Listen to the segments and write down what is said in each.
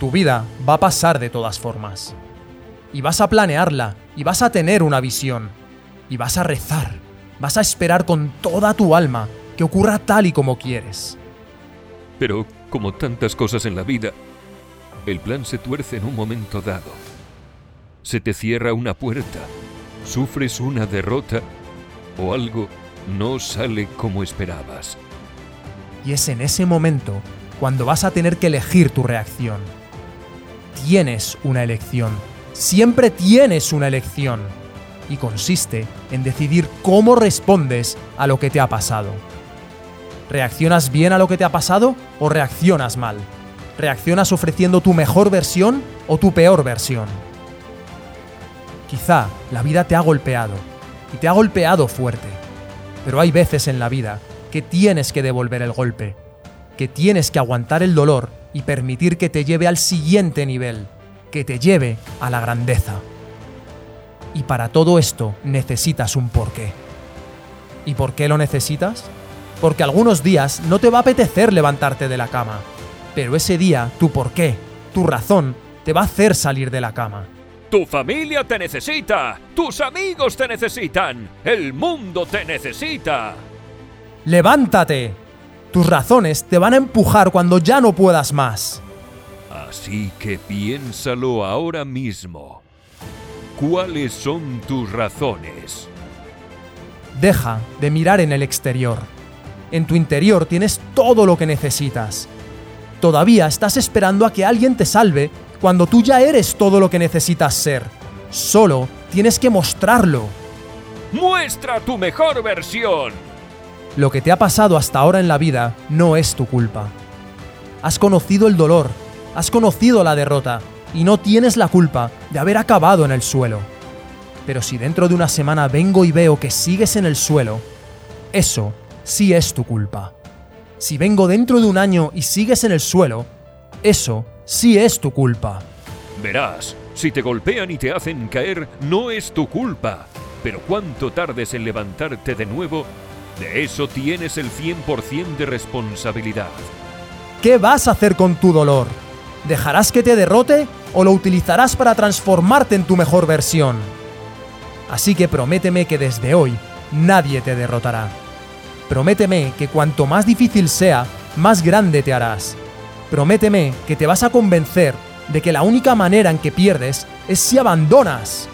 Tu vida va a pasar de todas formas. Y vas a planearla, y vas a tener una visión, y vas a rezar, vas a esperar con toda tu alma que ocurra tal y como quieres. Pero, como tantas cosas en la vida, el plan se tuerce en un momento dado. Se te cierra una puerta, sufres una derrota o algo no sale como esperabas. Y es en ese momento cuando vas a tener que elegir tu reacción. Tienes una elección. Siempre tienes una elección. Y consiste en decidir cómo respondes a lo que te ha pasado. ¿Reaccionas bien a lo que te ha pasado o reaccionas mal? ¿Reaccionas ofreciendo tu mejor versión o tu peor versión? Quizá la vida te ha golpeado, y te ha golpeado fuerte, pero hay veces en la vida que tienes que devolver el golpe, que tienes que aguantar el dolor y permitir que te lleve al siguiente nivel, que te lleve a la grandeza. Y para todo esto necesitas un porqué. ¿Y por qué lo necesitas? Porque algunos días no te va a apetecer levantarte de la cama, pero ese día tu porqué, tu razón, te va a hacer salir de la cama. Tu familia te necesita, tus amigos te necesitan, el mundo te necesita. ¡Levántate! Tus razones te van a empujar cuando ya no puedas más. Así que piénsalo ahora mismo. ¿Cuáles son tus razones? Deja de mirar en el exterior. En tu interior tienes todo lo que necesitas. Todavía estás esperando a que alguien te salve cuando tú ya eres todo lo que necesitas ser. Solo tienes que mostrarlo. ¡Muestra tu mejor versión! Lo que te ha pasado hasta ahora en la vida no es tu culpa. Has conocido el dolor, has conocido la derrota y no tienes la culpa de haber acabado en el suelo. Pero si dentro de una semana vengo y veo que sigues en el suelo, eso sí es tu culpa. Si vengo dentro de un año y sigues en el suelo, eso sí es tu culpa. Verás, si te golpean y te hacen caer, no es tu culpa. Pero cuánto tardes en levantarte de nuevo, de eso tienes el 100% de responsabilidad. ¿Qué vas a hacer con tu dolor? ¿Dejarás que te derrote o lo utilizarás para transformarte en tu mejor versión? Así que prométeme que desde hoy nadie te derrotará. Prométeme que cuanto más difícil sea, más grande te harás. Prométeme que te vas a convencer de que la única manera en que pierdes es si abandonas.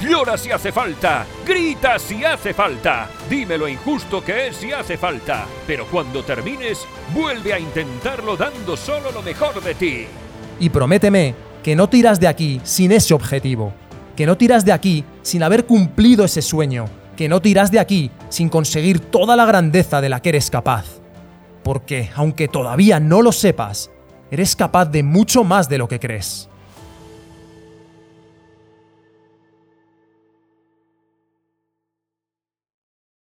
Llora si hace falta, grita si hace falta, dime lo injusto que es si hace falta, pero cuando termines, vuelve a intentarlo dando solo lo mejor de ti. Y prométeme que no tiras de aquí sin ese objetivo, que no tiras de aquí sin haber cumplido ese sueño, que no tiras de aquí sin conseguir toda la grandeza de la que eres capaz. Porque, aunque todavía no lo sepas, eres capaz de mucho más de lo que crees.